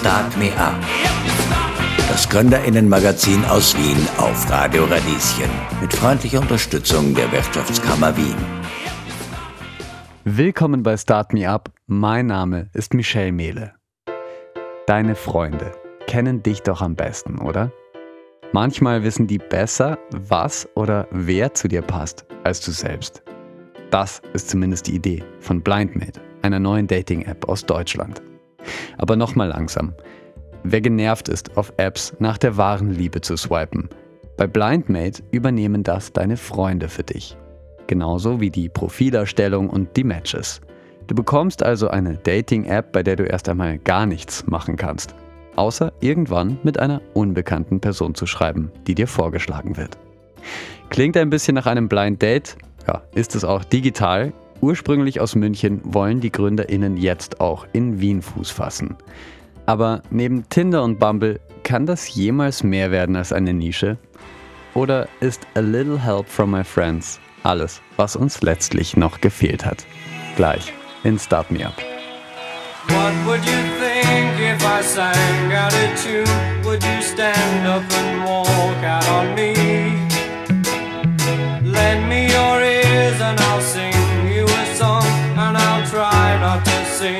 Start Me Up. Das Gründerinnenmagazin aus Wien auf Radio Radieschen. Mit freundlicher Unterstützung der Wirtschaftskammer Wien. Willkommen bei Start Me Up. Mein Name ist Michelle Mehle. Deine Freunde kennen dich doch am besten, oder? Manchmal wissen die besser, was oder wer zu dir passt, als du selbst. Das ist zumindest die Idee von BlindMate, einer neuen Dating-App aus Deutschland. Aber nochmal langsam. Wer genervt ist, auf Apps nach der wahren Liebe zu swipen, bei BlindMate übernehmen das deine Freunde für dich. Genauso wie die Profilerstellung und die Matches. Du bekommst also eine Dating-App, bei der du erst einmal gar nichts machen kannst außer irgendwann mit einer unbekannten Person zu schreiben, die dir vorgeschlagen wird. Klingt ein bisschen nach einem Blind Date? Ja, ist es auch digital. Ursprünglich aus München wollen die GründerInnen jetzt auch in Wien Fuß fassen. Aber neben Tinder und Bumble kann das jemals mehr werden als eine Nische? Oder ist a little help from my friends alles, was uns letztlich noch gefehlt hat? Gleich in Start Me Up. What would you think if I sang out a tune? Would you stand up and walk out on me? Lend me your Start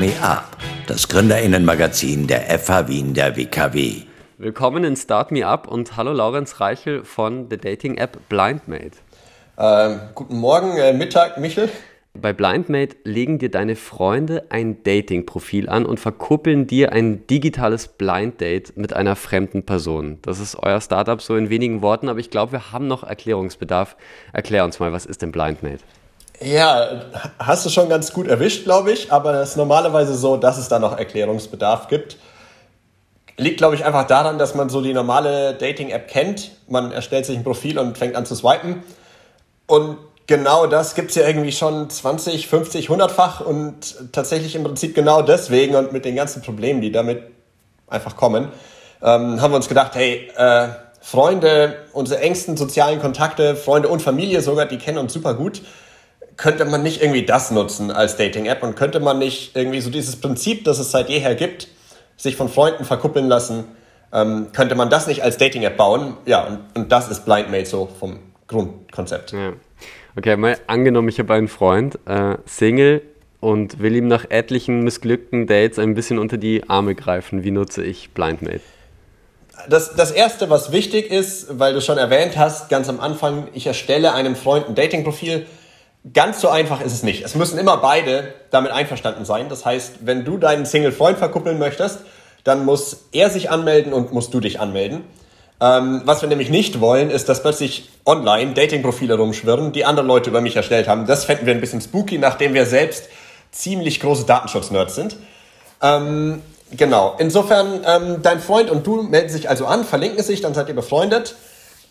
me up. das Gründerinnenmagazin der FH Wien der WKW. Willkommen in Start Me Up und hallo Laurenz Reichel von der Dating-App BlindMate. Ähm, guten Morgen, äh, Mittag, Michel. Bei BlindMate legen dir deine Freunde ein Dating-Profil an und verkuppeln dir ein digitales Blind-Date mit einer fremden Person. Das ist euer Startup so in wenigen Worten, aber ich glaube, wir haben noch Erklärungsbedarf. Erklär uns mal, was ist denn BlindMate? Ja, hast du schon ganz gut erwischt, glaube ich, aber es ist normalerweise so, dass es da noch Erklärungsbedarf gibt. Liegt, glaube ich, einfach daran, dass man so die normale Dating-App kennt. Man erstellt sich ein Profil und fängt an zu swipen. Und genau das gibt es ja irgendwie schon 20, 50, 100-fach und tatsächlich im Prinzip genau deswegen und mit den ganzen Problemen, die damit einfach kommen, ähm, haben wir uns gedacht, hey, äh, Freunde, unsere engsten sozialen Kontakte, Freunde und Familie sogar, die kennen uns super gut könnte man nicht irgendwie das nutzen als Dating-App und könnte man nicht irgendwie so dieses Prinzip, das es seit jeher gibt, sich von Freunden verkuppeln lassen, ähm, könnte man das nicht als Dating-App bauen? Ja, und, und das ist Blindmate so vom Grundkonzept. Ja. Okay, mal angenommen, ich habe einen Freund, äh, Single, und will ihm nach etlichen missglückten Dates ein bisschen unter die Arme greifen. Wie nutze ich Blindmate? Das, das Erste, was wichtig ist, weil du schon erwähnt hast, ganz am Anfang, ich erstelle einem Freund ein Dating-Profil Ganz so einfach ist es nicht. Es müssen immer beide damit einverstanden sein. Das heißt, wenn du deinen Single-Freund verkuppeln möchtest, dann muss er sich anmelden und musst du dich anmelden. Ähm, was wir nämlich nicht wollen, ist, dass plötzlich online Dating-Profile rumschwirren, die andere Leute über mich erstellt haben. Das fänden wir ein bisschen spooky, nachdem wir selbst ziemlich große Datenschutz-Nerds sind. Ähm, genau. Insofern, ähm, dein Freund und du melden sich also an, verlinken sich, dann seid ihr befreundet.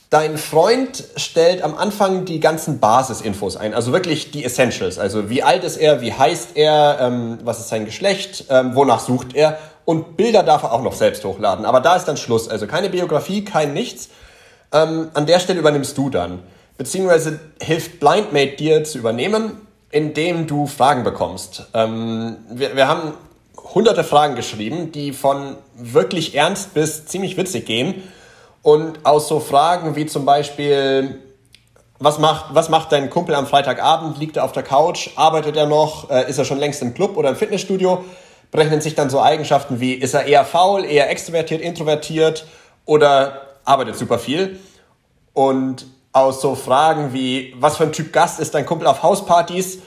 Dein Freund stellt am Anfang die ganzen Basisinfos ein, also wirklich die Essentials. Also wie alt ist er, wie heißt er, ähm, was ist sein Geschlecht, ähm, wonach sucht er und Bilder darf er auch noch selbst hochladen. Aber da ist dann Schluss. Also keine Biografie, kein nichts. Ähm, an der Stelle übernimmst du dann. Beziehungsweise hilft BlindMate dir zu übernehmen, indem du Fragen bekommst. Ähm, wir, wir haben hunderte Fragen geschrieben, die von wirklich ernst bis ziemlich witzig gehen und aus so Fragen wie zum Beispiel, was macht, was macht dein Kumpel am Freitagabend? Liegt er auf der Couch? Arbeitet er noch? Äh, ist er schon längst im Club oder im Fitnessstudio? Berechnen sich dann so Eigenschaften wie, ist er eher faul, eher extrovertiert, introvertiert oder arbeitet super viel? Und aus so Fragen wie, was für ein Typ Gast ist dein Kumpel auf Hauspartys?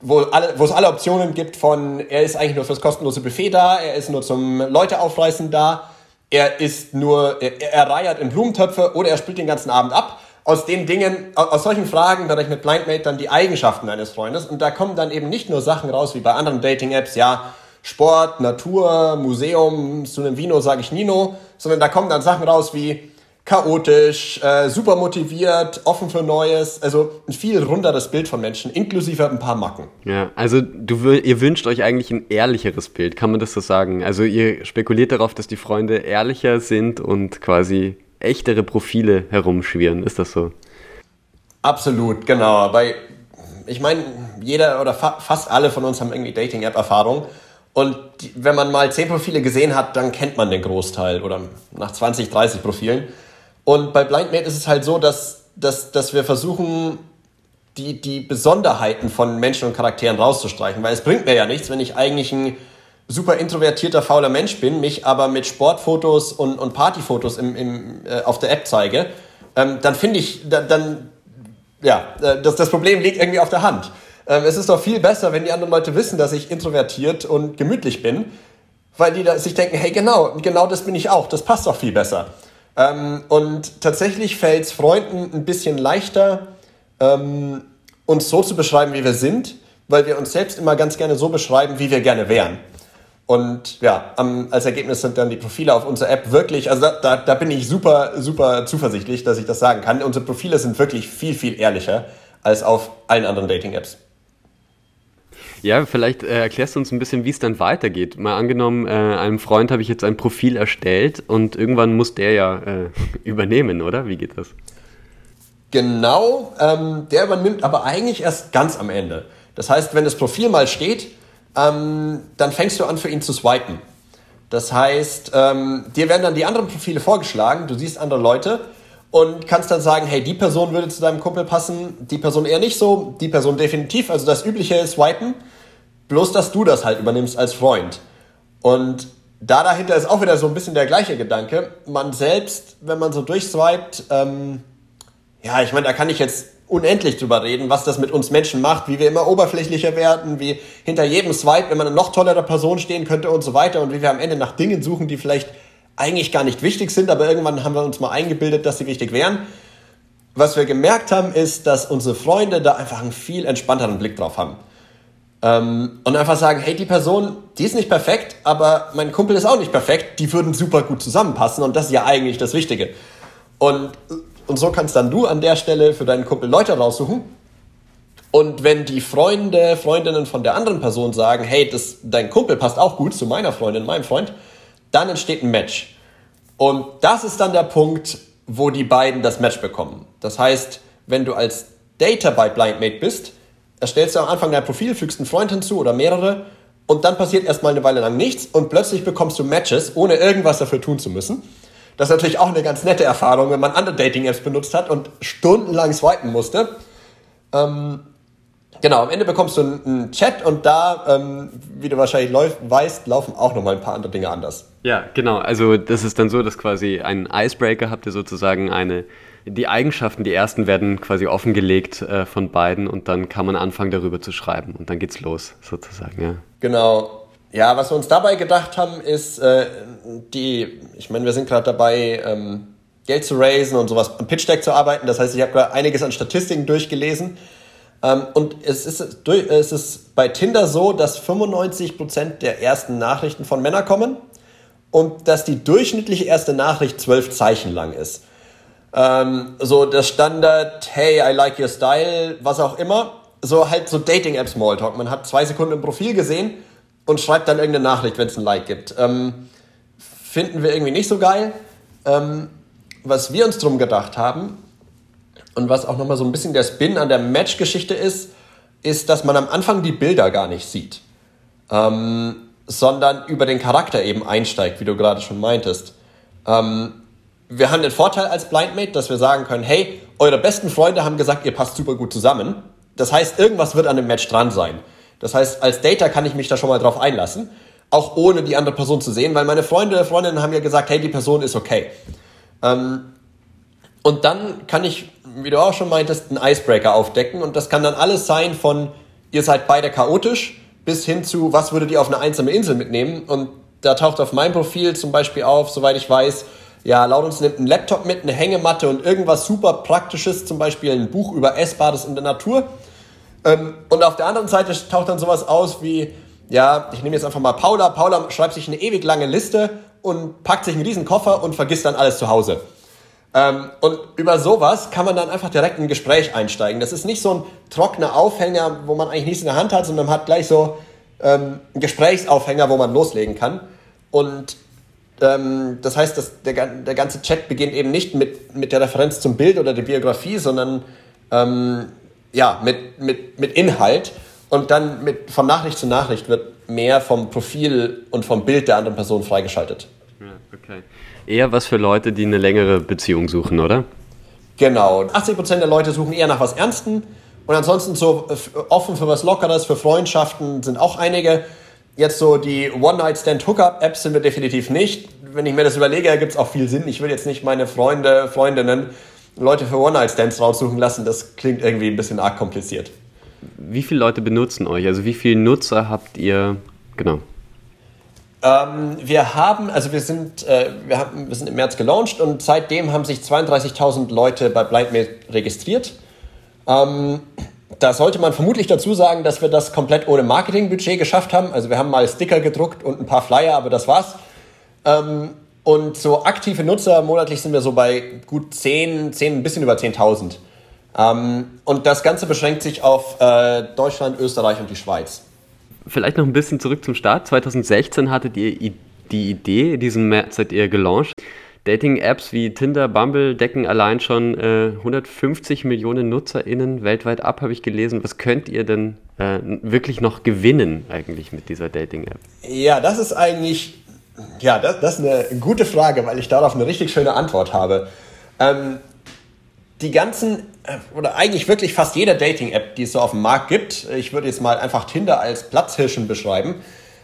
Wo, alle, wo es alle Optionen gibt von, er ist eigentlich nur fürs kostenlose Buffet da, er ist nur zum Leute aufreißen da er ist nur, er, er reiert in Blumentöpfe oder er spielt den ganzen Abend ab. Aus den Dingen, aus solchen Fragen berechnet Blindmate dann die Eigenschaften eines Freundes und da kommen dann eben nicht nur Sachen raus wie bei anderen Dating-Apps, ja, Sport, Natur, Museum, zu einem Vino sage ich Nino, sondern da kommen dann Sachen raus wie, chaotisch, äh, super motiviert, offen für Neues. Also ein viel runderes Bild von Menschen, inklusive ein paar Macken. Ja, also du, ihr wünscht euch eigentlich ein ehrlicheres Bild, kann man das so sagen? Also ihr spekuliert darauf, dass die Freunde ehrlicher sind und quasi echtere Profile herumschwirren. Ist das so? Absolut, genau. Weil ich meine, jeder oder fa fast alle von uns haben irgendwie Dating-App-Erfahrung. Und die, wenn man mal zehn Profile gesehen hat, dann kennt man den Großteil oder nach 20, 30 Profilen. Und bei BlindMate ist es halt so, dass, dass, dass wir versuchen, die, die Besonderheiten von Menschen und Charakteren rauszustreichen. Weil es bringt mir ja nichts, wenn ich eigentlich ein super introvertierter, fauler Mensch bin, mich aber mit Sportfotos und, und Partyfotos im, im, äh, auf der App zeige. Ähm, dann finde ich, da, dann, ja, äh, das, das Problem liegt irgendwie auf der Hand. Ähm, es ist doch viel besser, wenn die anderen Leute wissen, dass ich introvertiert und gemütlich bin, weil die sich denken, hey, genau, genau das bin ich auch, das passt doch viel besser. Ähm, und tatsächlich fällt es Freunden ein bisschen leichter, ähm, uns so zu beschreiben, wie wir sind, weil wir uns selbst immer ganz gerne so beschreiben, wie wir gerne wären. Und ja, am, als Ergebnis sind dann die Profile auf unserer App wirklich, also da, da, da, bin ich super, super zuversichtlich, dass ich das sagen kann. Unsere Profile sind wirklich viel, viel ehrlicher als auf allen anderen Dating-Apps. Ja, vielleicht äh, erklärst du uns ein bisschen, wie es dann weitergeht. Mal angenommen, äh, einem Freund habe ich jetzt ein Profil erstellt und irgendwann muss der ja äh, übernehmen, oder? Wie geht das? Genau, ähm, der übernimmt aber eigentlich erst ganz am Ende. Das heißt, wenn das Profil mal steht, ähm, dann fängst du an, für ihn zu swipen. Das heißt, ähm, dir werden dann die anderen Profile vorgeschlagen, du siehst andere Leute und kannst dann sagen, hey, die Person würde zu deinem Kumpel passen, die Person eher nicht so, die Person definitiv, also das übliche Swipen, bloß dass du das halt übernimmst als Freund. Und da dahinter ist auch wieder so ein bisschen der gleiche Gedanke. Man selbst, wenn man so durchswiped, ähm, ja, ich meine, da kann ich jetzt unendlich drüber reden, was das mit uns Menschen macht, wie wir immer oberflächlicher werden, wie hinter jedem Swipe immer eine noch tollere Person stehen könnte und so weiter und wie wir am Ende nach Dingen suchen, die vielleicht eigentlich gar nicht wichtig sind, aber irgendwann haben wir uns mal eingebildet, dass sie wichtig wären. Was wir gemerkt haben, ist, dass unsere Freunde da einfach einen viel entspannteren Blick drauf haben. Ähm, und einfach sagen, hey, die Person, die ist nicht perfekt, aber mein Kumpel ist auch nicht perfekt, die würden super gut zusammenpassen und das ist ja eigentlich das Wichtige. Und, und so kannst dann du an der Stelle für deinen Kumpel Leute raussuchen. Und wenn die Freunde, Freundinnen von der anderen Person sagen, hey, das, dein Kumpel passt auch gut zu meiner Freundin, meinem Freund, dann entsteht ein Match. Und das ist dann der Punkt, wo die beiden das Match bekommen. Das heißt, wenn du als Data bei BlindMate bist, erstellst du am Anfang dein Profil, fügst einen Freund hinzu oder mehrere und dann passiert erstmal eine Weile lang nichts und plötzlich bekommst du Matches, ohne irgendwas dafür tun zu müssen. Das ist natürlich auch eine ganz nette Erfahrung, wenn man andere Dating-Apps benutzt hat und stundenlang swipen musste. Ähm, Genau, am Ende bekommst du einen, Chat und da, ähm, wie du wahrscheinlich läuf, weißt, laufen auch nochmal ein paar andere Dinge anders. Ja, genau. Also das ist dann so, dass quasi ein Icebreaker habt ihr sozusagen eine, die Eigenschaften, die ersten werden quasi offengelegt äh, von beiden und dann kann man anfangen darüber zu schreiben und dann geht's los sozusagen, ja. Genau. Ja, was wir uns dabei gedacht haben, ist äh, die, ich meine, wir sind gerade dabei, ähm, Geld zu raisen und sowas am Pitch Deck zu arbeiten. Das heißt, ich habe einiges an Statistiken durchgelesen ähm, und es ist, es ist bei Tinder so, dass 95% der ersten Nachrichten von Männern kommen und dass die durchschnittliche erste Nachricht zwölf Zeichen lang ist. Ähm, so das Standard, hey, I like your style, was auch immer. So halt so Dating-App-Smalltalk. Man hat zwei Sekunden im Profil gesehen und schreibt dann irgendeine Nachricht, wenn es ein Like gibt. Ähm, finden wir irgendwie nicht so geil. Ähm, was wir uns drum gedacht haben, und was auch nochmal so ein bisschen der Spin an der Match-Geschichte ist, ist, dass man am Anfang die Bilder gar nicht sieht, ähm, sondern über den Charakter eben einsteigt, wie du gerade schon meintest. Ähm, wir haben den Vorteil als Blindmate, dass wir sagen können, hey, eure besten Freunde haben gesagt, ihr passt super gut zusammen. Das heißt, irgendwas wird an dem Match dran sein. Das heißt, als Data kann ich mich da schon mal drauf einlassen, auch ohne die andere Person zu sehen, weil meine Freunde, Freundinnen haben ja gesagt, hey, die Person ist okay. Ähm, und dann kann ich, wie du auch schon meintest, einen Icebreaker aufdecken. Und das kann dann alles sein von, ihr seid beide chaotisch, bis hin zu, was würdet ihr auf eine einsame Insel mitnehmen? Und da taucht auf meinem Profil zum Beispiel auf, soweit ich weiß, ja, Laurens nimmt einen Laptop mit, eine Hängematte und irgendwas super Praktisches, zum Beispiel ein Buch über Essbares in der Natur. Ähm, und auf der anderen Seite taucht dann sowas aus wie, ja, ich nehme jetzt einfach mal Paula. Paula schreibt sich eine ewig lange Liste und packt sich einen riesen Koffer und vergisst dann alles zu Hause. Ähm, und über sowas kann man dann einfach direkt in ein Gespräch einsteigen. Das ist nicht so ein trockener Aufhänger, wo man eigentlich nichts in der Hand hat, sondern man hat gleich so ähm, einen Gesprächsaufhänger, wo man loslegen kann. Und ähm, das heißt, dass der, der ganze Chat beginnt eben nicht mit, mit der Referenz zum Bild oder der Biografie, sondern ähm, ja, mit, mit, mit Inhalt. Und dann mit, von Nachricht zu Nachricht wird mehr vom Profil und vom Bild der anderen Person freigeschaltet. Ja, okay. Eher was für Leute, die eine längere Beziehung suchen, oder? Genau. 80% der Leute suchen eher nach was Ernsten. Und ansonsten so offen für was Lockeres, für Freundschaften sind auch einige. Jetzt so die One-Night-Stand-Hookup-Apps sind wir definitiv nicht. Wenn ich mir das überlege, gibt es auch viel Sinn. Ich will jetzt nicht meine Freunde, Freundinnen, Leute für One-Night-Stands raussuchen lassen. Das klingt irgendwie ein bisschen arg kompliziert. Wie viele Leute benutzen euch? Also wie viele Nutzer habt ihr? Genau. Ähm, wir haben, also wir sind, äh, wir, haben, wir sind im März gelauncht und seitdem haben sich 32.000 Leute bei Blindmail registriert. Ähm, da sollte man vermutlich dazu sagen, dass wir das komplett ohne Marketingbudget geschafft haben. Also wir haben mal Sticker gedruckt und ein paar Flyer, aber das war's. Ähm, und so aktive Nutzer monatlich sind wir so bei gut 10, 10 ein bisschen über 10.000. Ähm, und das Ganze beschränkt sich auf äh, Deutschland, Österreich und die Schweiz vielleicht noch ein bisschen zurück zum Start. 2016 hattet ihr die Idee, diesen März seid ihr gelauncht. Dating-Apps wie Tinder, Bumble decken allein schon äh, 150 Millionen NutzerInnen weltweit ab, habe ich gelesen. Was könnt ihr denn äh, wirklich noch gewinnen eigentlich mit dieser Dating-App? Ja, das ist eigentlich, ja, das, das, ist eine gute Frage, weil ich darauf eine richtig schöne Antwort habe. Ähm, die ganzen, äh, oder eigentlich wirklich fast jede Dating-App, die es so auf dem Markt gibt, ich würde jetzt mal einfach Tinder als Platzhirschen beschreiben,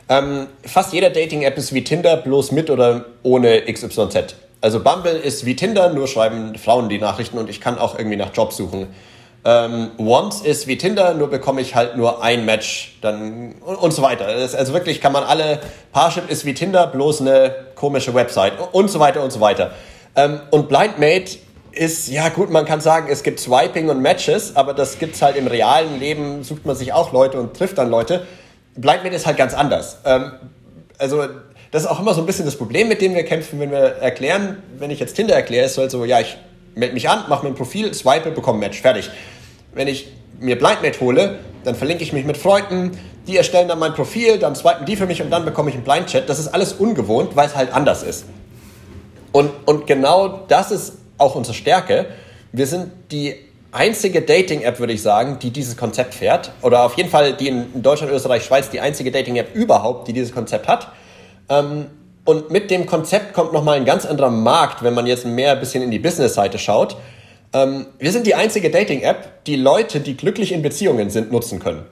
ähm, fast jede Dating-App ist wie Tinder, bloß mit oder ohne XYZ. Also Bumble ist wie Tinder, nur schreiben Frauen die Nachrichten und ich kann auch irgendwie nach Jobs suchen. Ähm, Once ist wie Tinder, nur bekomme ich halt nur ein Match dann und, und so weiter. also wirklich kann man alle, Parship ist wie Tinder, bloß eine komische Website und so weiter und so weiter. Ähm, und Blindmate ist, ja gut, man kann sagen, es gibt Swiping und Matches, aber das gibt es halt im realen Leben, sucht man sich auch Leute und trifft dann Leute. Blindmate ist halt ganz anders. Ähm, also das ist auch immer so ein bisschen das Problem, mit dem wir kämpfen, wenn wir erklären, wenn ich jetzt Tinder erkläre, ist so, also, ja, ich melde mich an, mache mir ein Profil, swipe, bekomme ein Match, fertig. Wenn ich mir Blindmate hole, dann verlinke ich mich mit Freunden, die erstellen dann mein Profil, dann swipen die für mich und dann bekomme ich einen Blindchat. Das ist alles ungewohnt, weil es halt anders ist. Und, und genau das ist auch unsere Stärke. Wir sind die einzige Dating-App, würde ich sagen, die dieses Konzept fährt. Oder auf jeden Fall die in Deutschland, Österreich, Schweiz die einzige Dating-App überhaupt, die dieses Konzept hat. Ähm, und mit dem Konzept kommt nochmal ein ganz anderer Markt, wenn man jetzt mehr ein bisschen in die Business-Seite schaut. Ähm, wir sind die einzige Dating-App, die Leute, die glücklich in Beziehungen sind, nutzen können.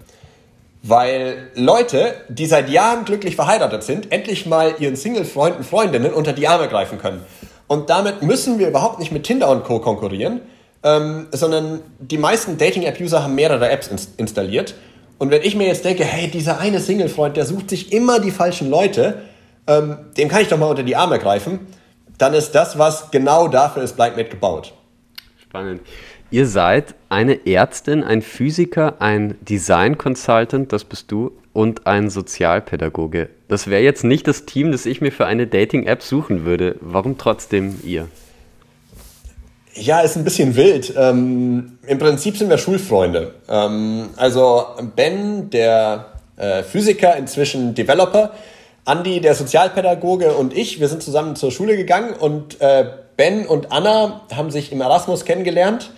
Weil Leute, die seit Jahren glücklich verheiratet sind, endlich mal ihren Single-Freunden, Freundinnen unter die Arme greifen können. Und damit müssen wir überhaupt nicht mit Tinder und Co. konkurrieren, ähm, sondern die meisten Dating-App-User haben mehrere Apps ins installiert. Und wenn ich mir jetzt denke, hey, dieser eine Single-Freund, der sucht sich immer die falschen Leute, ähm, dem kann ich doch mal unter die Arme greifen, dann ist das, was genau dafür ist, Blindmate gebaut. Spannend. Ihr seid eine Ärztin, ein Physiker, ein Design Consultant, das bist du, und ein Sozialpädagoge. Das wäre jetzt nicht das Team, das ich mir für eine Dating-App suchen würde. Warum trotzdem ihr? Ja, ist ein bisschen wild. Ähm, Im Prinzip sind wir Schulfreunde. Ähm, also Ben, der äh, Physiker, inzwischen Developer, Andy, der Sozialpädagoge und ich, wir sind zusammen zur Schule gegangen und äh, Ben und Anna haben sich im Erasmus kennengelernt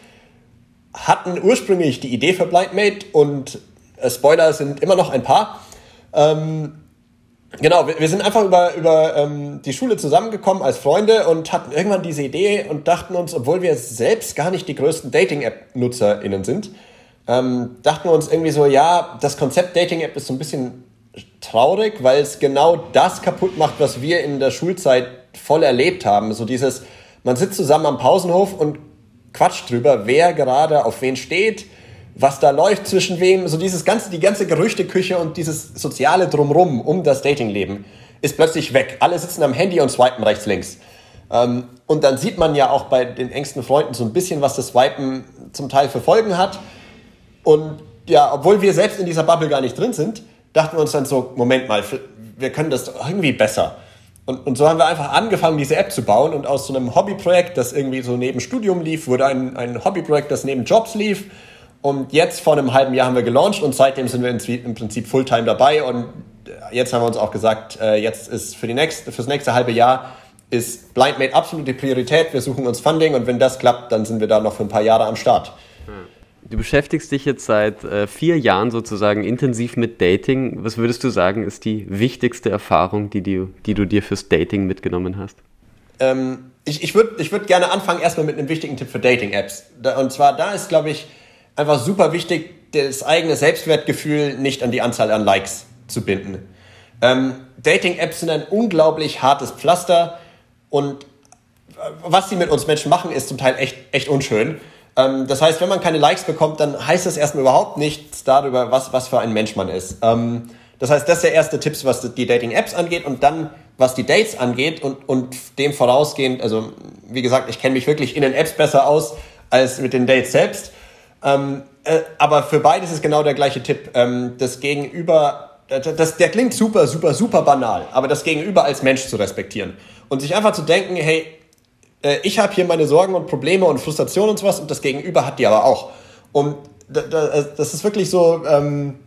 hatten ursprünglich die Idee für Blindmate und äh, Spoiler sind immer noch ein paar. Ähm, genau, wir, wir, sind einfach über, über ähm, die Schule zusammengekommen als Freunde und hatten irgendwann diese Idee und dachten uns, obwohl wir selbst gar nicht die größten Dating-App-NutzerInnen sind, ähm, dachten wir uns irgendwie so, ja, das Konzept Dating-App ist so ein bisschen traurig, weil es genau das kaputt macht, was wir in der Schulzeit voll erlebt haben. So dieses, man sitzt zusammen am Pausenhof und Quatsch drüber, wer gerade auf wen steht, was da läuft zwischen wem, so dieses ganze, die ganze Gerüchteküche und dieses soziale Drumrum um das Datingleben ist plötzlich weg. Alle sitzen am Handy und swipen rechts, links. Ähm, und dann sieht man ja auch bei den engsten Freunden so ein bisschen, was das Swipen zum Teil für Folgen hat. Und ja, obwohl wir selbst in dieser Bubble gar nicht drin sind, dachten wir uns dann so, Moment mal, wir können das irgendwie besser. Und, und so haben wir einfach angefangen, diese App zu bauen. Und aus so einem Hobbyprojekt, das irgendwie so neben Studium lief, wurde ein, ein Hobbyprojekt, das neben Jobs lief. Und jetzt vor einem halben Jahr haben wir gelauncht und seitdem sind wir im Prinzip Fulltime dabei. Und jetzt haben wir uns auch gesagt, äh, jetzt ist für, die nächste, für das nächste halbe Jahr ist BlindMate absolute Priorität. Wir suchen uns Funding und wenn das klappt, dann sind wir da noch für ein paar Jahre am Start. Du beschäftigst dich jetzt seit äh, vier Jahren sozusagen intensiv mit Dating. Was würdest du sagen, ist die wichtigste Erfahrung, die, die, die du dir fürs Dating mitgenommen hast? Ähm, ich ich würde ich würd gerne anfangen erstmal mit einem wichtigen Tipp für Dating-Apps. Und zwar da ist, glaube ich, einfach super wichtig, das eigene Selbstwertgefühl nicht an die Anzahl an Likes zu binden. Ähm, Dating-Apps sind ein unglaublich hartes Pflaster und was sie mit uns Menschen machen, ist zum Teil echt, echt unschön. Ähm, das heißt, wenn man keine Likes bekommt, dann heißt das erstmal überhaupt nichts darüber, was, was für ein Mensch man ist. Ähm, das heißt, das ist der erste Tipp, was die Dating-Apps angeht und dann, was die Dates angeht und, und dem vorausgehend, also wie gesagt, ich kenne mich wirklich in den Apps besser aus als mit den Dates selbst. Ähm, äh, aber für beides ist genau der gleiche Tipp. Ähm, das Gegenüber, das, der klingt super, super, super banal, aber das Gegenüber als Mensch zu respektieren und sich einfach zu denken, hey, äh, ich habe hier meine Sorgen und Probleme und Frustrationen und sowas und das Gegenüber hat die aber auch. Und das ist wirklich so, ähm,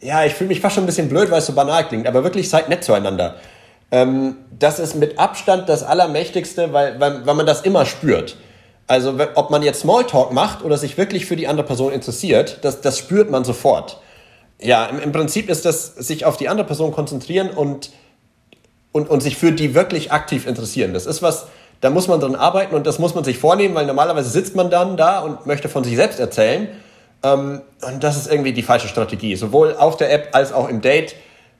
ja, ich fühle mich fast schon ein bisschen blöd, weil es so banal klingt, aber wirklich seid nett zueinander. Ähm, das ist mit Abstand das Allermächtigste, weil, weil, weil man das immer spürt. Also ob man jetzt Smalltalk macht oder sich wirklich für die andere Person interessiert, das, das spürt man sofort. Ja, im, im Prinzip ist das sich auf die andere Person konzentrieren und, und, und sich für die wirklich aktiv interessieren. Das ist was, da muss man dran arbeiten und das muss man sich vornehmen, weil normalerweise sitzt man dann da und möchte von sich selbst erzählen. Ähm, und das ist irgendwie die falsche Strategie, sowohl auf der App als auch im Date.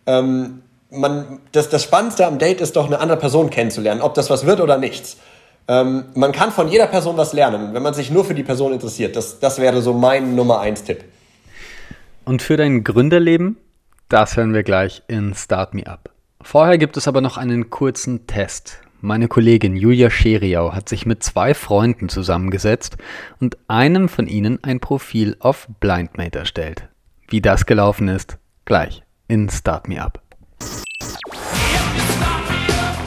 Ähm, man, das, das Spannendste am Date ist doch, eine andere Person kennenzulernen, ob das was wird oder nichts. Ähm, man kann von jeder Person was lernen, wenn man sich nur für die Person interessiert. Das, das wäre so mein Nummer eins Tipp. Und für dein Gründerleben, das hören wir gleich in Start Me Up. Vorher gibt es aber noch einen kurzen Test. Meine Kollegin Julia Scheriau hat sich mit zwei Freunden zusammengesetzt und einem von ihnen ein Profil auf Blindmate erstellt. Wie das gelaufen ist, gleich in Start Me Up.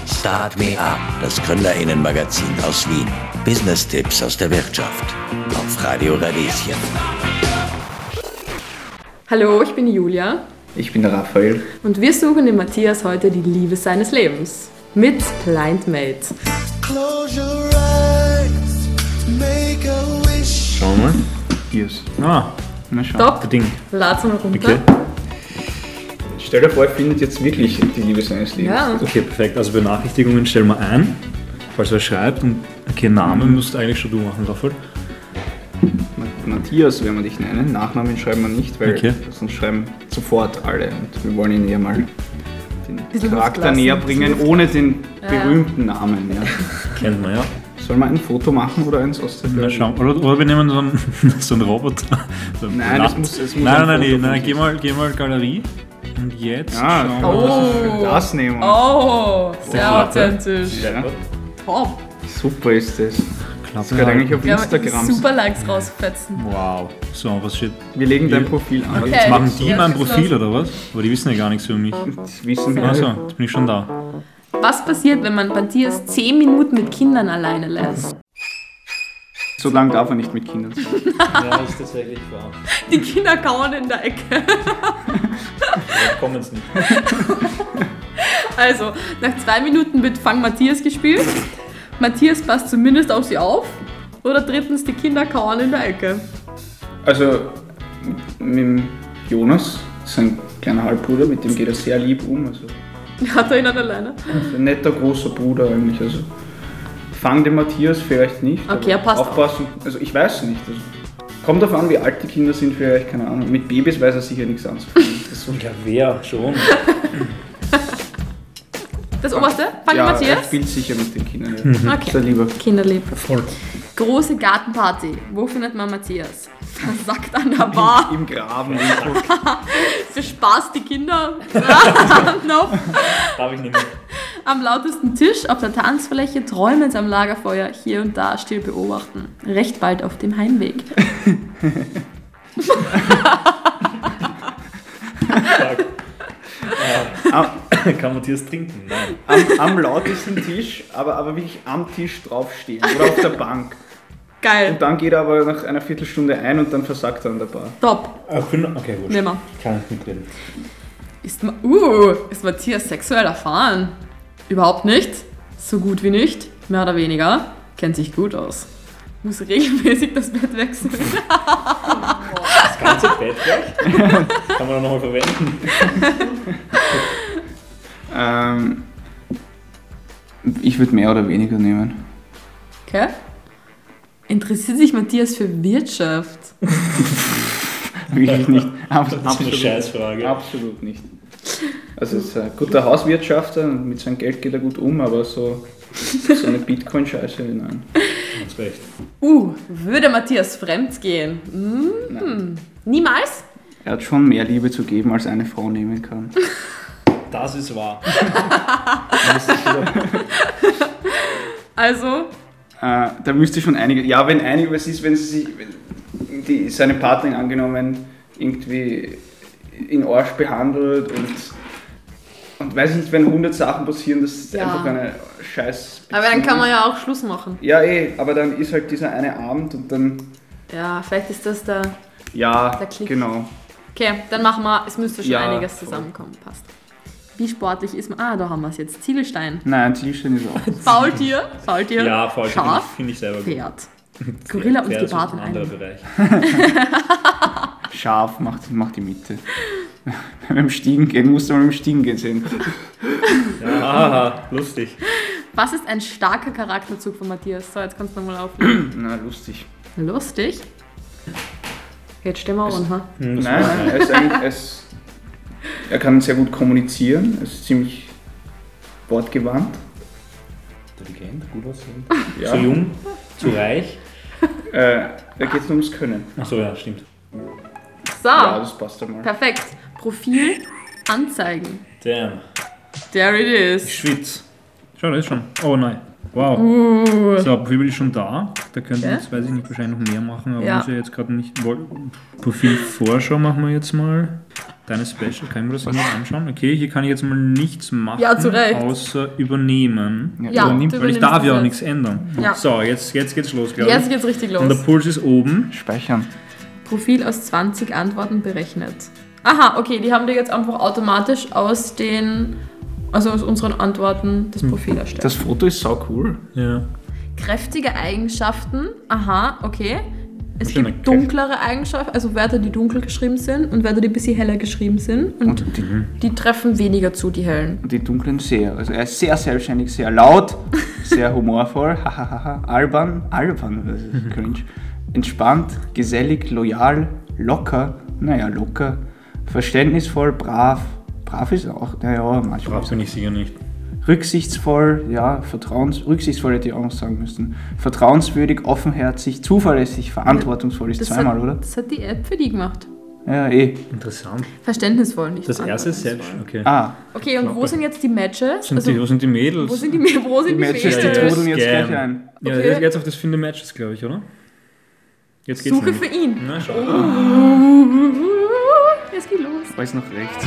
Start Me Up, das Gründerinnenmagazin aus Wien. Business-Tipps aus der Wirtschaft. Auf Radio Radieschen. Hallo, ich bin Julia. Ich bin der Raphael. Und wir suchen dem Matthias heute die Liebe seines Lebens mit Blindmate. Schau mal. Hier ist. Ah, na schau. Top. Ding. Lad's mal runter. Okay. Stell dir vor, er findet jetzt wirklich die Liebe seines Lebens. Ja. Okay, perfekt. Also Benachrichtigungen stellen wir ein, falls wer schreibt. Und okay, Namen musst eigentlich schon du machen, Raphael. Matthias werden wir dich nennen. Nachnamen schreiben wir nicht, weil Okay. sonst schreiben sofort alle. Und wir wollen ihn eher mal Charakter näher bringen, ohne den Ja. berühmten Namen. Ja. Kennt man ja. Sollen wir ein Foto machen oder eins aus der Na, schau, oder, oder wir nehmen so einen, so einen Roboter. So einen Nein, es muss- es muss nein, ein nein, Foto nein, nein, geh mal, geh mal Galerie. Und jetzt Ja, schauen wir, oh. was. Das nehmen wir. Oh, sehr authentisch. Ja, Top. super ist das. Das klappt. geht eigentlich auf Ja, Instagram. super Likes rausfetzen. Wow. So, was steht? Wir legen dein Profil an. Okay. Jetzt machen die Ja, mein Profil los. oder was? Aber die wissen ja gar nichts über mich. Das wissen wir. Achso, jetzt bin ich schon da. Was passiert, wenn man Matthias 10 Minuten mit Kindern alleine lässt? So lange darf er nicht mit Kindern sein. Ja, ist tatsächlich wahr. Die Kinder kauen in der Ecke. Kommen jetzt nicht. Also, nach zwei Minuten wird Fang Matthias gespielt. Matthias passt zumindest auf sie auf. Oder drittens, die Kinder kauen in der Ecke. Also mit dem Jonas, sein kleiner Halbbruder, mit dem geht er sehr lieb um. Also Hat er ihn dann alleine? ein netter großer Bruder eigentlich. Also fang den Matthias vielleicht nicht. Okay, er passt aufpassen. Also ich weiß nicht. Also, kommt darauf an, wie alt die Kinder sind, vielleicht, keine Ahnung. Mit Babys weiß er sicher nichts anzufangen. Das ist so Ja, wer schon? Das oberste? Fang ja, er Matthias? spielt sicher mit den Kindern. Ja. Okay. Sehr lieber. Kinderlieb. Voll. Große Gartenparty. Wo findet man Matthias? Versackt an der Bar. Im Graben. irgendwo. Für Spaß die Kinder. nope. Darf ich nicht mehr. Am lautesten Tisch auf der Tanzfläche, träumend am Lagerfeuer, hier und da still beobachten. Recht bald auf dem Heimweg. Kann Matthias trinken? Nein. am, am lautesten Tisch, aber, aber wirklich am Tisch draufstehen oder auf der Bank. Geil. Und dann geht er aber nach einer Viertelstunde ein und dann versagt er an der Bar. Top. Ah, fünf- Okay, wurscht. Nimmer. Kann ich mitreden. Ist, Ma- uh, ist Matthias sexuell erfahren? Überhaupt nicht. So gut wie nicht. Mehr oder weniger. Kennt sich gut aus. Muss regelmäßig das Bett wechseln. Das ganze Bett gleich? Kann man dann nochmal verwenden. Ähm, ich würde mehr oder weniger nehmen. Okay. Interessiert sich Matthias für Wirtschaft? Wirklich nicht. Abs- Das ist eine absolut, Scheißfrage. absolut nicht. Also es ist ein guter Hauswirtschafter, mit seinem Geld geht er gut um, aber so, so eine Bitcoin-Scheiße, nein. Hast recht. Uh, würde Matthias fremd gehen? Nein. Niemals? Er hat schon mehr Liebe zu geben, als eine Frau nehmen kann. Das ist wahr. Also, Äh, da müsste schon einige. Ja, wenn einige, was ist, wenn sie sich. Wenn die, seine Partnerin angenommen irgendwie in Arsch behandelt und. Und weiß ich nicht, wenn 100 Sachen passieren, das ist Ja. einfach eine scheiß. aber dann kann man ja auch Schluss machen. Ja, eh, aber dann ist halt dieser eine Abend und dann. Ja, vielleicht ist das der. Ja, Der Klick. genau. Okay, dann machen wir. Es müsste schon Ja, einiges voll. zusammenkommen. Passt. Wie sportlich ist man? Ah, da haben wir es jetzt. Ziegelstein. Nein, Zielstein ist auch. Faultier. Faultier. Ja, voll. Finde ich, Scharf. find ich selber gut. Pferd. Gorilla und Pferd ist Gepard in ein anderer einem. Bereich. Scharf macht, macht die Mitte. beim Stiegen gehen, musst du mal beim Stiegen gehen sehen. Ja, lustig. Was ist ein starker Charakterzug von Matthias? So, jetzt kannst du nochmal aufnehmen. Na, lustig. Lustig. Jetzt stehen wir runter. Nein, nein, er ist eigentlich. Er, kann sehr gut kommunizieren, er ist ziemlich wortgewandt. Intelligent, gut aussehen. Ja. Zu jung, zu reich. Äh, da geht es nur ums Können. Achso, ja, stimmt. So, Ja, das passt einmal. perfekt. Profil anzeigen. Damn. There it Ich is. schwitze. Schau, da ist schon. Oh nein. Wow. So, Profil ist schon da. Da könnten wir Okay. jetzt, weiß ich nicht, wahrscheinlich noch mehr machen, aber Ja. muss ja jetzt gerade nicht. Profilvorschau machen wir jetzt mal. Deine Special, kann ich mir das mal anschauen? Okay, hier kann ich jetzt mal nichts machen, Ja, zu Recht. außer übernehmen. Ja, übernimmt, du Weil ich darf ja auch jetzt. nichts ändern. Ja. So, jetzt, jetzt geht's los, glaube Jetzt ich. geht's richtig Und der los. Puls ist oben. Speichern. Profil aus 20 Antworten berechnet. Aha, okay, die haben dir jetzt einfach automatisch aus den, also aus unseren Antworten das Profil erstellt. Das Foto ist sau cool. Ja. Kräftige Eigenschaften, aha, okay. Es Schöne gibt dunklere Eigenschaften, also Wörter, die dunkel geschrieben sind und Wörter, die ein bisschen heller geschrieben sind. Und Und die, die treffen weniger zu, die hellen. und die dunklen sehr. Also er ist sehr selbstständig, sehr laut, sehr humorvoll, hahaha, albern, albern, das ist cringe. Entspannt, gesellig, loyal, locker, naja, locker, verständnisvoll, brav. Brav ist auch, naja, manchmal. Brauchst du nicht sicher nicht. Rücksichtsvoll, ja, vertrauens, rücksichtsvoll hätte ich auch noch sagen müssen. Vertrauenswürdig, offenherzig, zuverlässig, verantwortungsvoll ist Das zweimal, hat, oder? Das hat die App für die gemacht. Ja, eh. Interessant. Verständnisvoll, nicht Das erste ist selbst. Okay. Ah, Okay, und wo sind jetzt die Matches? Sind Also, die, wo sind die Mädels? wo sind die, wo sind die die, Matches, die Mädels? Mädels? trudeln jetzt Scam. gleich ein. Ja, Okay. jetzt geht's auf das Finde Matches, glaube ich, oder? Jetzt geht's Suche nämlich. für ihn. Na, schau. Jetzt geht los. Alles nach rechts.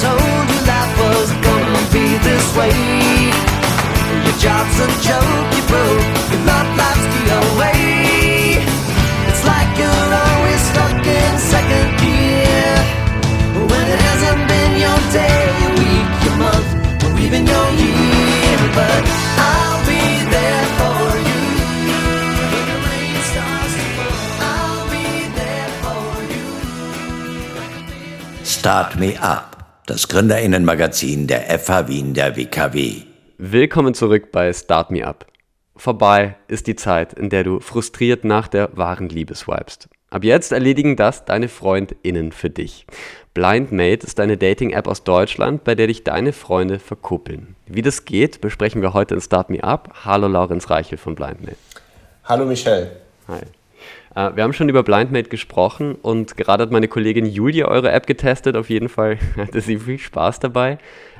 Told you life was gonna be this way. Your job's a joke, you broke. Your love life's the away. It's like you're always stuck in second gear. When it hasn't been your day, your week, your month, or even your year. But I'll be there. Start Me Up, das Gründerinnenmagazin der FH Wien der WKW. Willkommen zurück bei Start Me Up. Vorbei ist die Zeit, in der du frustriert nach der wahren Liebe swipest. Ab jetzt erledigen das deine FreundInnen für dich. BlindMate ist eine Dating-App aus Deutschland, bei der dich deine Freunde verkuppeln. Wie das geht, besprechen wir heute in Start Me Up. Hallo Laurenz Reichel von BlindMate. Hallo Michelle. Hi. Äh, wir haben schon über BlindMate gesprochen und gerade hat meine Kollegin Julia eure App getestet. Auf jeden Fall hatte sie viel Spaß dabei.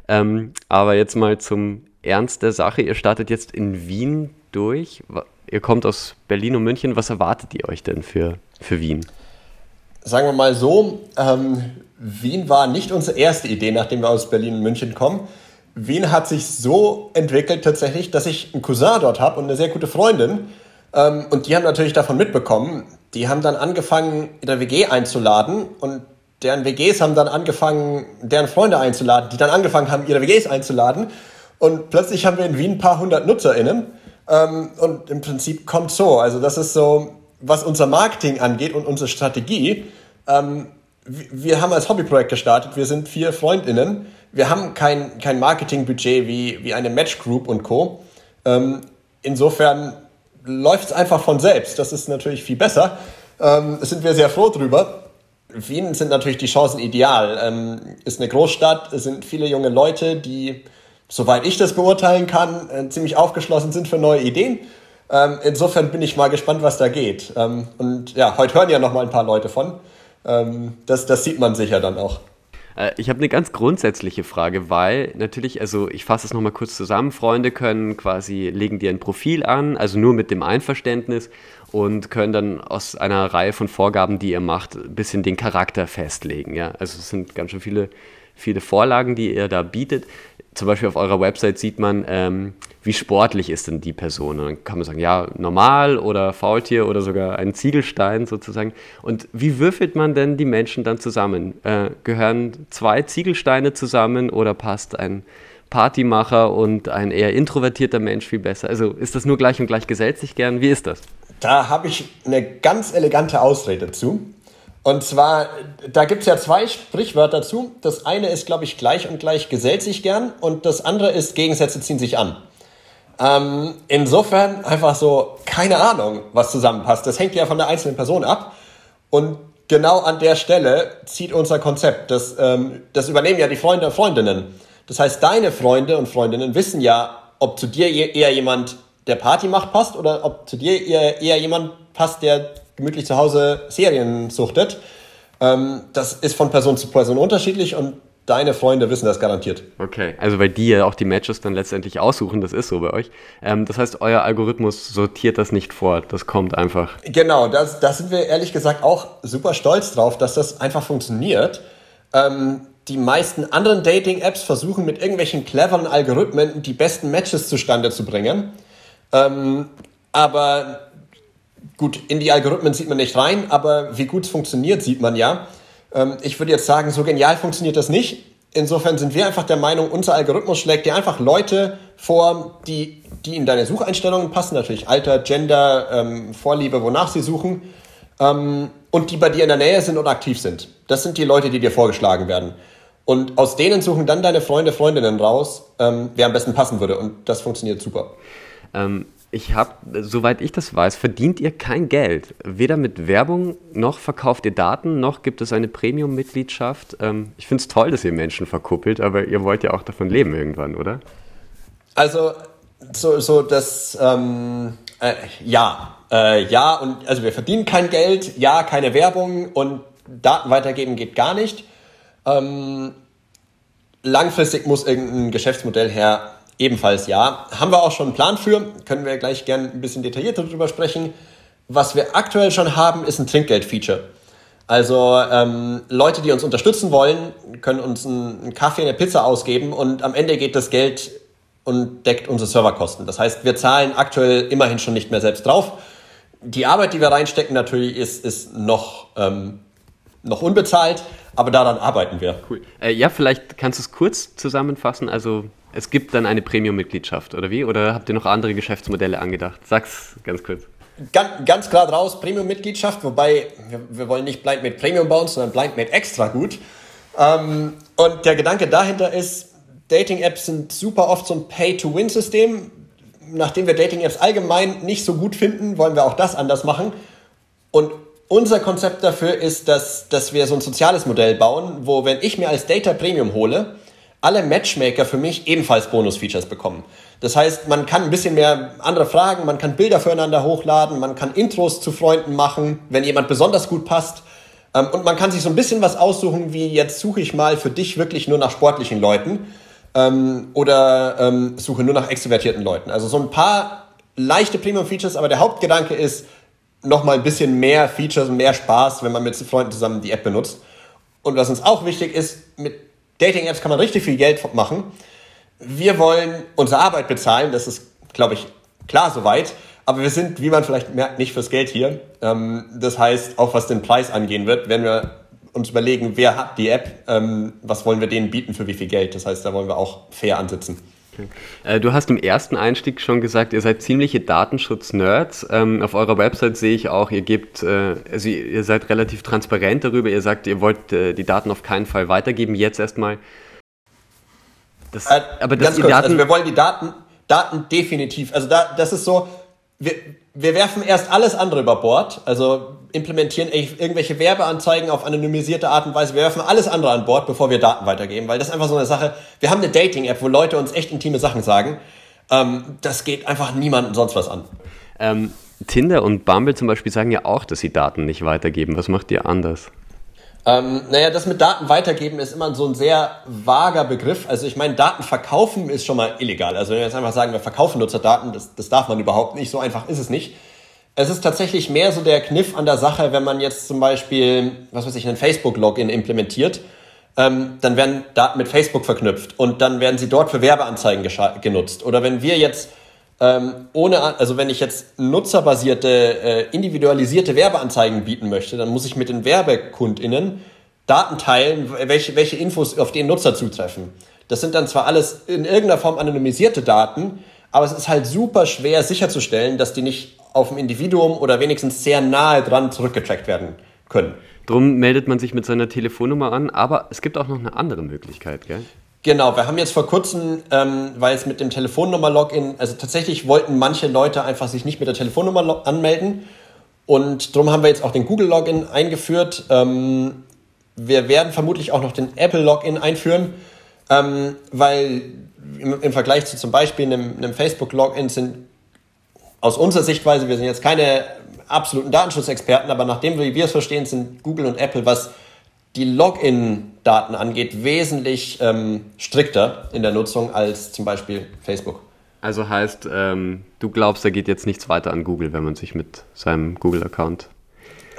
Ähm, aber jetzt mal zum Ernst der Sache. Ihr startet jetzt in Wien durch. Ihr kommt aus Berlin und München. Was erwartet ihr euch denn für, für Wien? sagen wir mal so, ähm, Wien war nicht unsere erste Idee, nachdem wir aus Berlin und München kommen. Wien hat sich so entwickelt tatsächlich, dass ich einen Cousin dort habe und eine sehr gute Freundin. Ähm, und die haben natürlich davon mitbekommen. Die haben dann angefangen, ihre WG einzuladen und deren WGs haben dann angefangen, deren Freunde einzuladen, die dann angefangen haben, ihre WGs einzuladen. Und plötzlich haben wir in Wien ein paar hundert NutzerInnen. Ähm, und im Prinzip kommt so. Also das ist so, was unser Marketing angeht und unsere Strategie. Ähm, wir haben als Hobbyprojekt gestartet. Wir sind vier FreundInnen. Wir haben kein, kein Marketingbudget wie, wie eine Match Group und Co. Ähm, insofern läuft es einfach von selbst. Das ist natürlich viel besser. Ähm, sind wir sehr froh drüber. Wien sind natürlich die Chancen ideal. Ähm, ist eine Großstadt, es sind viele junge Leute, die, soweit ich das beurteilen kann, äh, ziemlich aufgeschlossen sind für neue Ideen. Ähm, insofern bin ich mal gespannt, was da geht. Ähm, und ja, heute hören ja noch mal ein paar Leute von. Ähm, das, das sieht man sicher dann auch. Äh, Ich habe eine ganz grundsätzliche Frage, weil natürlich, also ich fasse es nochmal kurz zusammen, Freunde können quasi, legen dir ein Profil an, also nur mit dem Einverständnis und können dann aus einer Reihe von Vorgaben, die ihr macht, ein bisschen den Charakter festlegen. Ja? Also es sind ganz schön viele, viele Vorlagen, die ihr da bietet. Zum Beispiel auf eurer Website sieht man, ähm, wie sportlich ist denn die Person. Und dann kann man sagen, ja, normal oder Faultier oder sogar ein Ziegelstein sozusagen. Und wie würfelt man denn die Menschen dann zusammen? Äh, gehören zwei Ziegelsteine zusammen oder passt ein Partymacher und ein eher introvertierter Mensch viel besser? Also ist das nur gleich und gleich gesellt sich gern? Wie ist das? Da habe ich eine ganz elegante Ausrede zu. Und zwar, da gibt es ja zwei Sprichwörter zu. Das eine ist, glaube ich, gleich und gleich gesellt sich gern und das andere ist, Gegensätze ziehen sich an. Ähm, insofern einfach so, keine Ahnung, was zusammenpasst. Das hängt ja von der einzelnen Person ab. Und genau an der Stelle zieht unser Konzept. Das, ähm, das übernehmen ja die Freunde und Freundinnen. Das heißt, deine Freunde und Freundinnen wissen ja, ob zu dir eher jemand, der Party macht, passt oder ob zu dir eher jemand passt, der gemütlich zu Hause Serien suchtet. Ähm, das ist von Person zu Person unterschiedlich und deine Freunde wissen das garantiert. Okay, also weil die ja auch die Matches dann letztendlich aussuchen, das ist so bei euch. Ähm, das heißt, euer Algorithmus sortiert das nicht vor, das kommt einfach. Genau, da das sind wir ehrlich gesagt auch super stolz drauf, dass das einfach funktioniert. Ähm, die meisten anderen Dating-Apps versuchen mit irgendwelchen cleveren Algorithmen die besten Matches zustande zu bringen. Ähm, aber gut, in die Algorithmen sieht man nicht rein, aber wie gut es funktioniert, sieht man ja. Ähm, ich würde jetzt sagen, so genial funktioniert das nicht. Insofern sind wir einfach der Meinung, unser Algorithmus schlägt dir einfach Leute vor, die, die in deine Sucheinstellungen passen, natürlich Alter, Gender, ähm, Vorliebe, wonach sie suchen, ähm, und die bei dir in der Nähe sind und aktiv sind. Das sind die Leute, die dir vorgeschlagen werden. Und aus denen suchen dann deine Freunde, Freundinnen raus, ähm, wer am besten passen würde. Und das funktioniert super. Ähm, ich habe, soweit ich das weiß, verdient ihr kein Geld. Weder mit Werbung, noch verkauft ihr Daten, noch gibt es eine Premium-Mitgliedschaft. Ähm, ich finde es toll, dass ihr Menschen verkuppelt, aber ihr wollt ja auch davon leben irgendwann, oder? Also, so, so das, ähm, äh, ja, äh, ja, und also wir verdienen kein Geld, ja, keine Werbung und Daten weitergeben geht gar nicht. Ähm, langfristig muss irgendein Geschäftsmodell her, ebenfalls ja. Haben wir auch schon einen Plan für, können wir gleich gerne ein bisschen detaillierter darüber sprechen. Was wir aktuell schon haben, ist ein Trinkgeld-Feature. Also ähm, Leute, die uns unterstützen wollen, können uns einen, Kaffee, eine Pizza ausgeben und am Ende geht das Geld und deckt unsere Serverkosten. Das heißt, wir zahlen aktuell immerhin schon nicht mehr selbst drauf. Die Arbeit, die wir reinstecken, natürlich ist, ist noch, ähm, noch unbezahlt, aber daran arbeiten wir. Cool. Äh, ja, vielleicht kannst du es kurz zusammenfassen. Also es gibt dann eine Premium-Mitgliedschaft, oder wie? Oder habt ihr noch andere Geschäftsmodelle angedacht? Sag's ganz kurz. Ganz, ganz klar draus, Premium-Mitgliedschaft, wobei wir, wir wollen nicht Blind Made Premium bauen, sondern Blind Made extra gut. Ähm, und der Gedanke dahinter ist, Dating-Apps sind super oft so ein Pay-to-Win-System. Nachdem wir Dating-Apps allgemein nicht so gut finden, wollen wir auch das anders machen. Und unser Konzept dafür ist, dass, dass wir so ein soziales Modell bauen, wo, wenn ich mir als Data Premium hole, alle Matchmaker für mich ebenfalls Bonus-Features bekommen. Das heißt, man kann ein bisschen mehr andere Fragen, man kann Bilder füreinander hochladen, man kann Intros zu Freunden machen, wenn jemand besonders gut passt. Ähm, Und man kann sich so ein bisschen was aussuchen, wie jetzt suche ich mal für dich wirklich nur nach sportlichen Leuten ähm, oder ähm, suche nur nach extrovertierten Leuten. Also so ein paar leichte Premium-Features, aber der Hauptgedanke ist, nochmal ein bisschen mehr Features und mehr Spaß, wenn man mit Freunden zusammen die App benutzt. Und was uns auch wichtig ist, mit Dating-Apps kann man richtig viel Geld machen. Wir wollen unsere Arbeit bezahlen, das ist, glaube ich, klar soweit. Aber wir sind, wie man vielleicht merkt, nicht fürs Geld hier. Ähm, das heißt, auch was den Preis angehen wird, werden wir uns überlegen, wer hat die App, ähm, was wollen wir denen bieten für wie viel Geld. Das heißt, da wollen wir auch fair ansitzen. Äh, Du hast im ersten Einstieg schon gesagt, ihr seid ziemliche Datenschutz-Nerds. Ähm, auf eurer Website sehe ich auch, ihr gebt, äh, also ihr seid relativ transparent darüber. Ihr sagt, ihr wollt äh, die Daten auf keinen Fall weitergeben. Jetzt erstmal. Das, Äh, aber dass ganz kurz, Daten, also wir wollen die Daten, Daten definitiv, also da, das ist so, wir, wir werfen erst alles andere über Bord, also implementieren irgendwelche Werbeanzeigen auf anonymisierte Art und Weise, wir werfen alles andere an Bord, bevor wir Daten weitergeben, weil das ist einfach so eine Sache, wir haben eine Dating-App, wo Leute uns echt intime Sachen sagen, ähm, das geht einfach niemandem sonst was an. ähm, Tinder und Bumble zum Beispiel sagen ja auch, dass sie Daten nicht weitergeben. Was macht ihr anders? Ähm, naja, das mit Daten weitergeben ist immer so ein sehr vager Begriff. Also ich meine, Daten verkaufen ist schon mal illegal. Also wenn wir jetzt einfach sagen, wir verkaufen Nutzerdaten, das, das darf man überhaupt nicht. So einfach ist es nicht. Es ist tatsächlich mehr so der Kniff an der Sache, wenn man jetzt zum Beispiel, was weiß ich, einen Facebook-Login implementiert, ähm, dann werden Daten mit Facebook verknüpft und dann werden sie dort für Werbeanzeigen genutzt. Oder wenn wir jetzt ähm, ohne, also wenn ich jetzt nutzerbasierte, äh, individualisierte Werbeanzeigen bieten möchte, dann muss ich mit den WerbekundInnen Daten teilen, welche, welche Infos auf den Nutzer zutreffen. Das sind dann zwar alles in irgendeiner Form anonymisierte Daten, aber es ist halt super schwer sicherzustellen, dass die nicht auf ein Individuum oder wenigstens sehr nahe dran zurückgetrackt werden können. Drum meldet man sich mit seiner Telefonnummer an, aber es gibt auch noch eine andere Möglichkeit, gell? Genau, wir haben jetzt vor kurzem, ähm, weil es mit dem Telefonnummer-Login, also tatsächlich wollten manche Leute einfach sich nicht mit der Telefonnummer anmelden und darum haben wir jetzt auch den Google-Login eingeführt. Ähm, wir werden vermutlich auch noch den Apple-Login einführen, ähm, weil im, im Vergleich zu zum Beispiel einem, einem Facebook-Login sind aus unserer Sichtweise, wir sind jetzt keine absoluten Datenschutzexperten, aber nachdem wir wir es verstehen, sind Google und Apple, was die Login-Daten angeht, wesentlich ähm, strikter in der Nutzung als zum Beispiel Facebook. Also heißt, ähm, du glaubst, da geht jetzt nichts weiter an Google, wenn man sich mit seinem Google-Account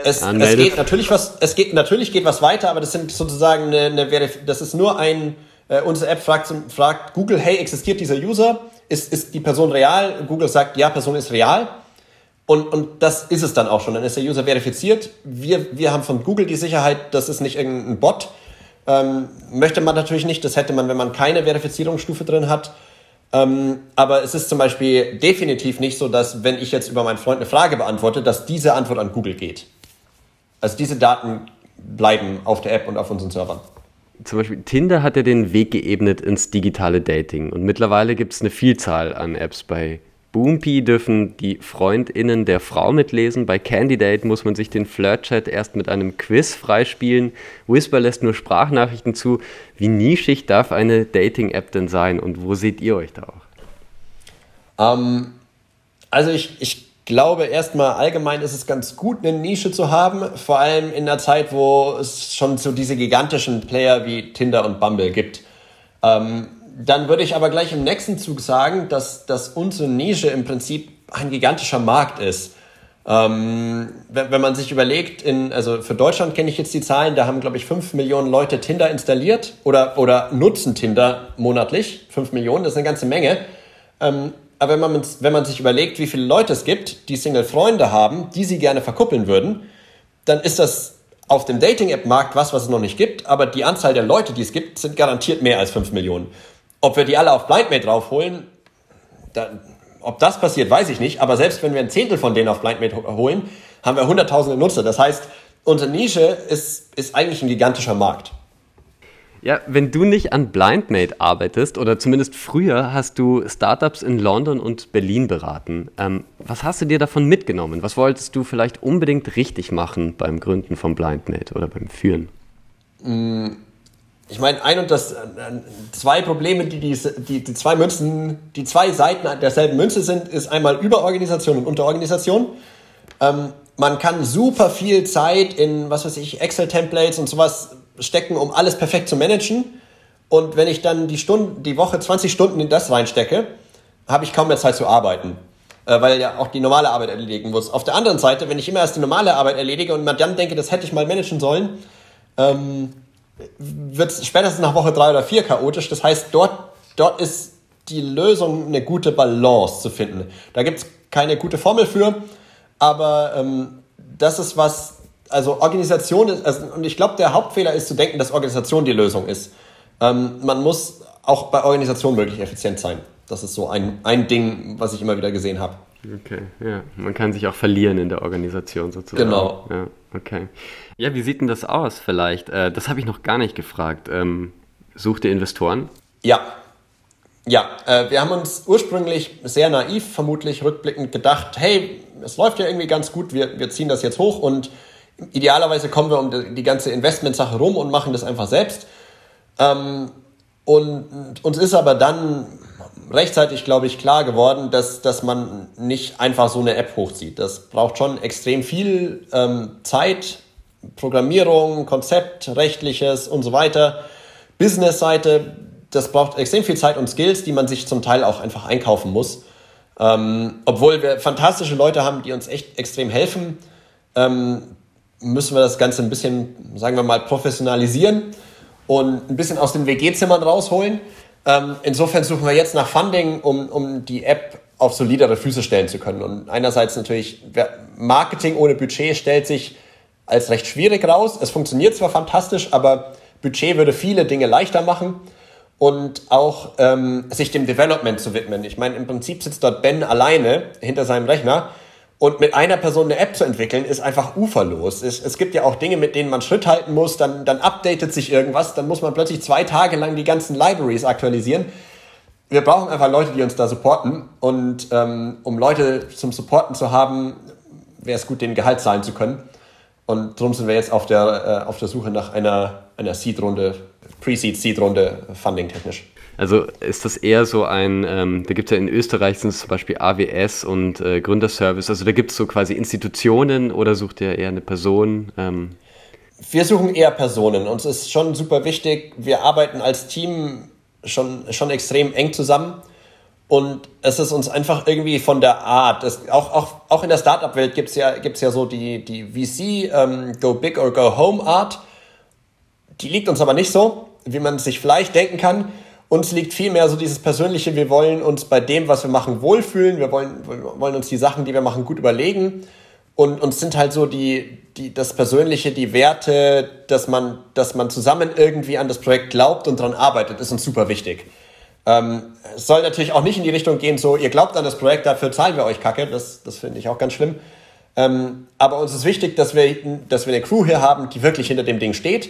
Es, es geht natürlich was, es geht natürlich geht was weiter, aber das sind sozusagen eine, eine das ist nur ein, äh, unsere App fragt, fragt Google, hey, existiert dieser User? Ist, ist die Person real? Google sagt, ja, Person ist real. Und, und das ist es dann auch schon. Dann ist der User verifiziert. Wir, wir haben von Google die Sicherheit, das ist nicht irgendein Bot. Ähm, möchte man natürlich nicht. Das hätte man, wenn man keine Verifizierungsstufe drin hat. Ähm, aber es ist zum Beispiel definitiv nicht so, dass wenn ich jetzt über meinen Freund eine Frage beantworte, dass diese Antwort an Google geht. Also diese Daten bleiben auf der App und auf unseren Servern. Zum Beispiel Tinder hat ja den Weg geebnet ins digitale Dating und mittlerweile gibt es eine Vielzahl an Apps. Bei Boompy dürfen die FreundInnen der Frau mitlesen. Bei Candidate muss man sich den Flirtchat erst mit einem Quiz freispielen. Whisper lässt nur Sprachnachrichten zu. Wie nischig darf eine Dating-App denn sein und wo seht ihr euch da auch? Ähm, also ich, ich glaube erstmal allgemein ist es ganz gut, eine Nische zu haben, vor allem in der Zeit, wo es schon so diese gigantischen Player wie Tinder und Bumble gibt. Ähm, dann würde ich aber gleich im nächsten Zug sagen, dass, dass unsere Nische im Prinzip ein gigantischer Markt ist. Ähm, wenn, wenn man sich überlegt, in, also für Deutschland kenne ich jetzt die Zahlen, da haben, glaube ich, 5 Millionen Leute Tinder installiert oder, oder nutzen Tinder monatlich. 5 Millionen, das ist eine ganze Menge. Ähm, aber wenn man, wenn man sich überlegt, wie viele Leute es gibt, die Single-Freunde haben, die sie gerne verkuppeln würden, dann ist das auf dem Dating-App-Markt was, was es noch nicht gibt. Aber die Anzahl der Leute, die es gibt, sind garantiert mehr als 5 Millionen. Ob wir die alle auf BlindMate draufholen, da, ob das passiert, weiß ich nicht. Aber selbst wenn wir ein Zehntel von denen auf BlindMate ho- holen, haben wir hunderttausende Nutzer. Das heißt, unsere Nische ist, ist eigentlich ein gigantischer Markt. Ja, wenn du nicht an BlindMate arbeitest, oder zumindest früher, hast du Startups in London und Berlin beraten. Ähm, was hast du dir davon mitgenommen? Was wolltest du vielleicht unbedingt richtig machen beim Gründen von BlindMate oder beim Führen? Ich meine, ein und das äh, zwei Probleme, die, die die die zwei Münzen, die zwei Seiten derselben Münze sind, ist einmal Überorganisation und Unterorganisation. Ähm, man kann super viel Zeit in, was weiß ich, Excel-Templates und sowas stecken, um alles perfekt zu managen. Und wenn ich dann die Stunden, die Woche 20 Stunden in das reinstecke, habe ich kaum mehr Zeit zu arbeiten. äh, weil ja auch die normale Arbeit erledigen muss. Auf der anderen Seite, wenn ich immer erst die normale Arbeit erledige und man dann denke, das hätte ich mal managen sollen, ähm, wird es spätestens nach Woche drei oder vier chaotisch. Das heißt, dort, dort ist die Lösung, eine gute Balance zu finden. Da gibt es keine gute Formel für, aber ähm, das ist was, also Organisation ist, also, und ich glaube, der Hauptfehler ist zu denken, dass Organisation die Lösung ist. Ähm, man muss auch bei Organisation möglich effizient sein. Das ist so ein, ein Ding, was ich immer wieder gesehen habe. Okay, ja. Man kann sich auch verlieren in der Organisation sozusagen. Genau. Ja, okay. Ja, wie sieht denn das aus vielleicht? Äh, das habe ich noch gar nicht gefragt. Ähm, sucht ihr Investoren? Ja. Ja, äh, wir haben uns ursprünglich sehr naiv, vermutlich rückblickend gedacht, hey, es läuft ja irgendwie ganz gut, wir, wir ziehen das jetzt hoch und idealerweise kommen wir um die, ganze Investmentsache rum und machen das einfach selbst. Ähm, und uns ist aber dann rechtzeitig, glaube ich, klar geworden, dass, dass man nicht einfach so eine App hochzieht. Das braucht schon extrem viel ähm, Zeit, Programmierung, Konzept, rechtliches und so weiter. Business-Seite, das braucht extrem viel Zeit und Skills, die man sich zum Teil auch einfach einkaufen muss. Ähm, obwohl wir fantastische Leute haben, die uns echt extrem helfen, ähm, müssen wir das Ganze ein bisschen, sagen wir mal, professionalisieren und ein bisschen aus den WG-Zimmern rausholen. Ähm, insofern suchen wir jetzt nach Funding, um, um die App auf solidere Füße stellen zu können. Und einerseits natürlich, Marketing ohne Budget stellt sich als recht schwierig raus. Es funktioniert zwar fantastisch, aber Budget würde viele Dinge leichter machen und auch ähm, sich dem Development zu widmen. Ich meine, im Prinzip sitzt dort Ben alleine hinter seinem Rechner und mit einer Person eine App zu entwickeln, ist einfach uferlos. Es, es gibt ja auch Dinge, mit denen man Schritt halten muss, dann, dann updatet sich irgendwas, dann muss man plötzlich zwei Tage lang die ganzen Libraries aktualisieren. Wir brauchen einfach Leute, die uns da supporten. Und ähm, um Leute zum Supporten zu haben, wäre es gut, den Gehalt zahlen zu können. Und darum sind wir jetzt auf der, äh, auf der Suche nach einer, einer Seed-Runde, Pre-Seed, Seed-Runde, Funding-technisch. Also ist das eher so ein, ähm, da gibt es ja in Österreich sind es zum Beispiel AWS und äh, Gründerservice, also da gibt es so quasi Institutionen oder sucht ihr eher eine Person? Ähm? Wir suchen eher Personen. Uns ist schon super wichtig, wir arbeiten als Team schon, schon extrem eng zusammen. Und es ist uns einfach irgendwie von der Art, es, auch, auch, auch in der Startup-Welt gibt es ja, gibt's ja so die, die VC ähm, Go Big or Go Home Art. Die liegt uns aber nicht so, wie man sich vielleicht denken kann. Uns liegt vielmehr so dieses Persönliche, wir wollen uns bei dem, was wir machen, wohlfühlen. Wir wollen, wollen uns die Sachen, die wir machen, gut überlegen. Und uns sind halt so die, die, das Persönliche, die Werte, dass man, dass man zusammen irgendwie an das Projekt glaubt und daran arbeitet, ist uns super wichtig. Ähm, es soll natürlich auch nicht in die Richtung gehen, so, ihr glaubt an das Projekt, dafür zahlen wir euch Kacke. Das, das finde ich auch ganz schlimm. Ähm, aber uns ist wichtig, dass wir, dass wir eine Crew hier haben, die wirklich hinter dem Ding steht.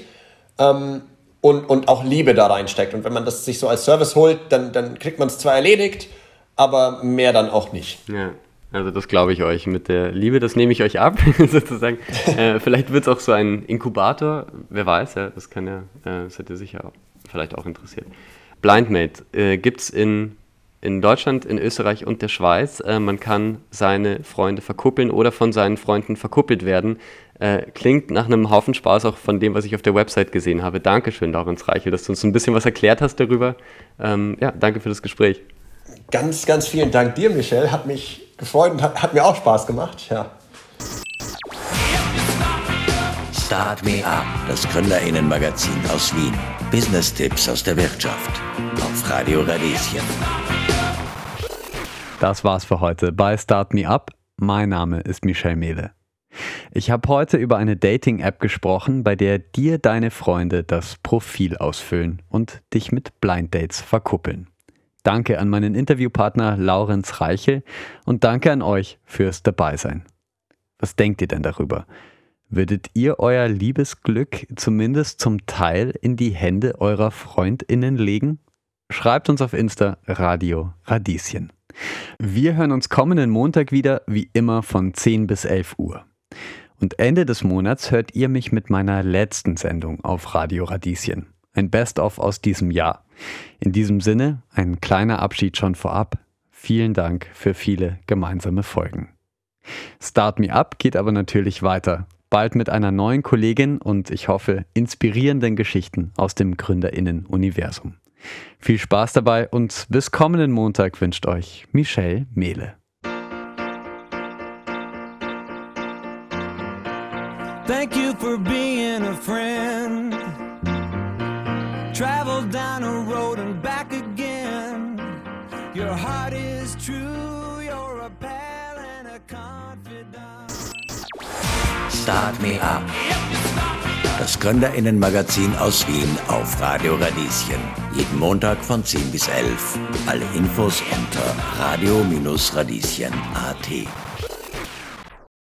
Ähm, und, und auch Liebe da reinsteckt. Und wenn man das sich so als Service holt, dann, dann kriegt man es zwar erledigt, aber mehr dann auch nicht. Ja. Also das glaube ich euch mit der Liebe, das nehme ich euch ab, sozusagen. äh, vielleicht wird es auch so ein Inkubator, wer weiß, ja, das kann ja, äh, das hätte sicher auch, vielleicht auch interessiert. Blindmate äh, gibt es in, in Deutschland, in Österreich und der Schweiz. Äh, man kann seine Freunde verkuppeln oder von seinen Freunden verkuppelt werden. Äh, klingt nach einem Haufen Spaß auch von dem, was ich auf der Website gesehen habe. Dankeschön, Laurens Reichel, dass du uns ein bisschen was erklärt hast darüber. Ähm, ja, danke für das Gespräch. Ganz, ganz vielen Dank dir, Michel. Hat mich gefreut und hat, hat mir auch Spaß gemacht. Ja. Start Me Up, das Gründerinnenmagazin aus Wien. Business-Tipps aus der Wirtschaft. Auf Radio Radieschen. Das war's für heute bei Start Me Up. Mein Name ist Michel Mehle. Ich habe heute über eine Dating-App gesprochen, bei der dir deine Freunde das Profil ausfüllen und dich mit Blind Dates verkuppeln. Danke an meinen Interviewpartner Laurenz Reichel und danke an euch fürs Dabeisein. Was denkt ihr denn darüber? Würdet ihr euer Liebesglück zumindest zum Teil in die Hände eurer Freundinnen legen? Schreibt uns auf Insta Radio Radieschen. Wir hören uns kommenden Montag wieder, wie immer von 10 bis 11 Uhr. Und Ende des Monats hört ihr mich mit meiner letzten Sendung auf Radio Radieschen. Ein Best-of aus diesem Jahr. In diesem Sinne, ein kleiner Abschied schon vorab. Vielen Dank für viele gemeinsame Folgen. Start Me Up geht aber natürlich weiter. Bald mit einer neuen Kollegin und ich hoffe inspirierenden Geschichten aus dem Gründerinnen-Universum. Viel Spaß dabei und bis kommenden Montag wünscht euch Michelle Mehle. Thank you for being a friend. Travel down a road and back again. Your heart is true, you're a pal and a confidant. Start Me Up. Das Gründerinnenmagazin aus Wien auf Radio Radieschen. Jeden Montag von 10 bis 11. Alle Infos unter radio-radieschen.at.